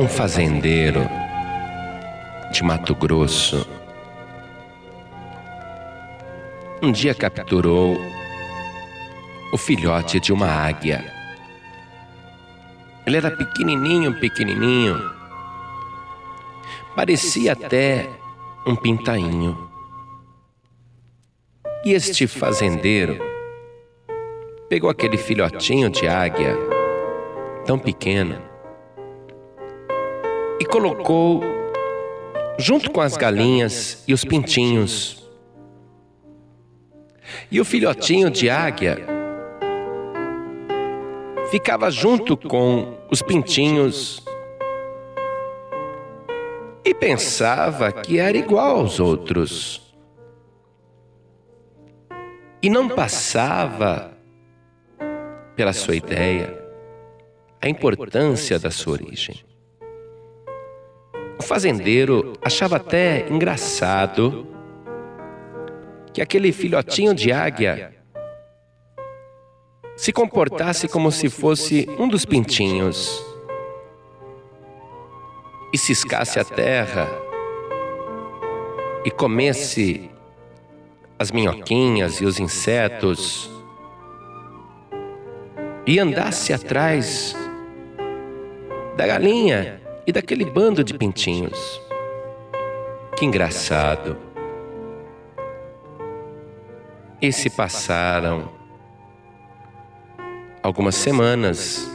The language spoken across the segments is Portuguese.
um fazendeiro de Mato Grosso um dia capturou o filhote de uma águia. Ele era pequenininho, pequenininho. Parecia até um pintainho. E este fazendeiro pegou aquele filhotinho de águia, tão pequeno, e colocou junto com as galinhas e os pintinhos e o filhotinho de águia ficava junto com os pintinhos e pensava que era igual aos outros. E não passava pela sua ideia a importância da sua origem. O fazendeiro achava até engraçado que aquele filhotinho de águia se comportasse como se fosse um dos pintinhos e ciscasse a terra e comesse as minhoquinhas e os insetos e andasse atrás da galinha e daquele bando de pintinhos. Que engraçado. E se passaram algumas semanas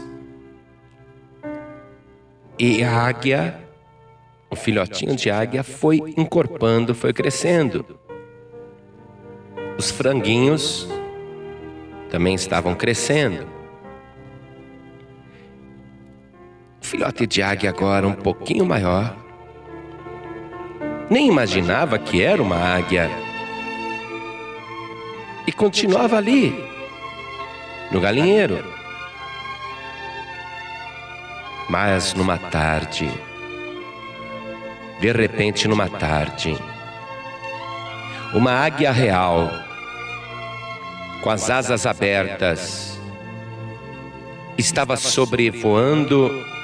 e a águia, o filhotinho de águia, foi encorpando, foi crescendo. Os franguinhos também estavam crescendo. Filhote de águia, agora um pouquinho maior, nem imaginava que era uma águia e continuava ali, no galinheiro. Mas numa tarde, de repente, numa tarde, uma águia real, com as asas abertas, estava sobrevoando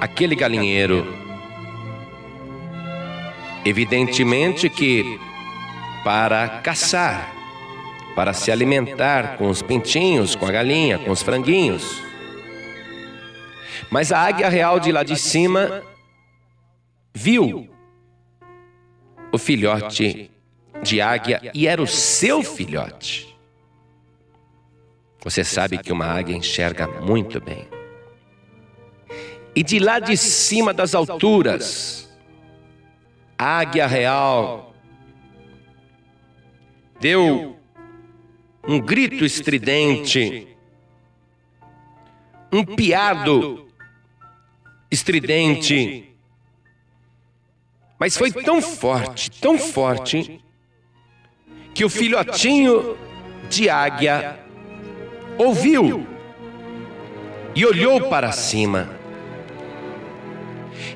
aquele galinheiro. Evidentemente que para caçar, para se alimentar com os pintinhos, com a galinha, com os franguinhos. Mas a águia real de lá de cima viu o filhote de águia e era o seu filhote. Você sabe que uma águia enxerga muito bem. E de lá de cima das alturas, a águia real deu um grito estridente, um piado estridente. Mas foi tão forte, tão forte, que o filhotinho de águia ouviu e olhou para cima.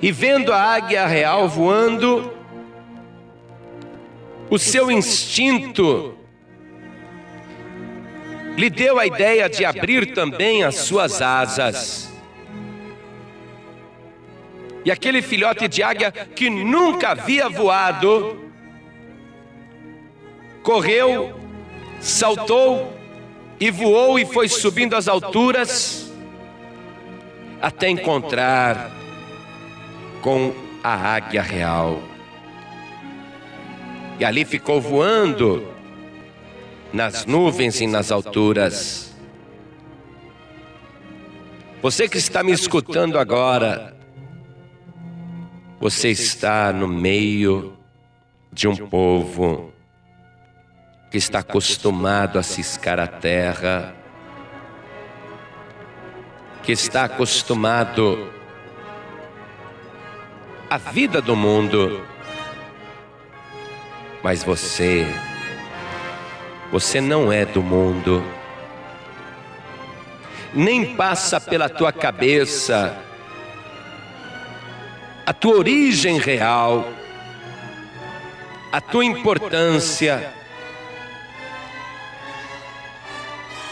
E vendo a águia real voando, o seu instinto lhe deu a ideia de abrir também as suas asas. E aquele filhote de águia que nunca havia voado, correu, saltou e voou e foi subindo as alturas até encontrar com a águia real. E ali ficou voando nas nuvens e nas alturas. Você que está me escutando agora, você está no meio de um povo que está acostumado a ciscar a terra, que está acostumado à vida do mundo mas você, você não é do mundo, nem passa pela tua cabeça a tua origem real, a tua importância.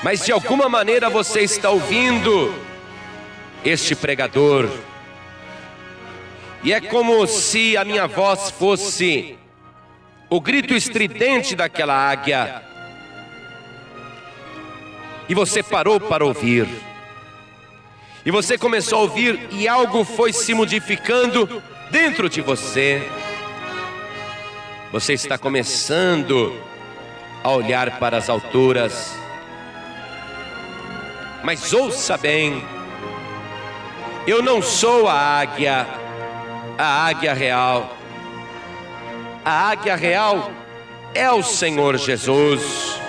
Mas de alguma maneira você está ouvindo este pregador. E é como se a minha voz fosse o grito estridente daquela águia. E você parou para ouvir. E você começou a ouvir e algo foi se modificando dentro de você. Você está começando a olhar para as alturas. Mas ouça bem, eu não sou a águia, a águia real. A águia real é o Senhor Jesus.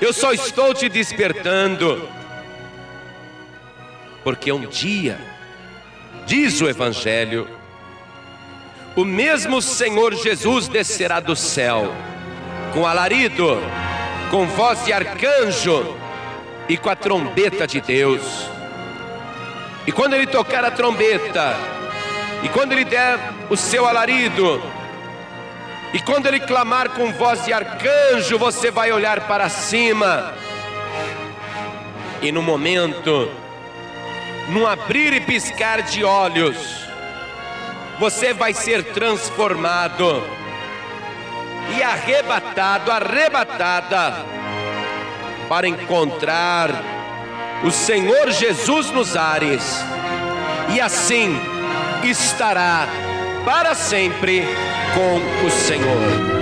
Eu só estou te despertando, porque um dia, diz o Evangelho, o mesmo Senhor Jesus descerá do céu, com alarido, com voz de arcanjo e com a trombeta de Deus. E quando ele tocar a trombeta, e quando ele der o seu alarido, e quando ele clamar com voz de arcanjo, você vai olhar para cima. E no momento, num abrir e piscar de olhos, você vai ser transformado e arrebatado, arrebatada, para encontrar o Senhor Jesus nos ares, e assim estará para sempre com o Senhor.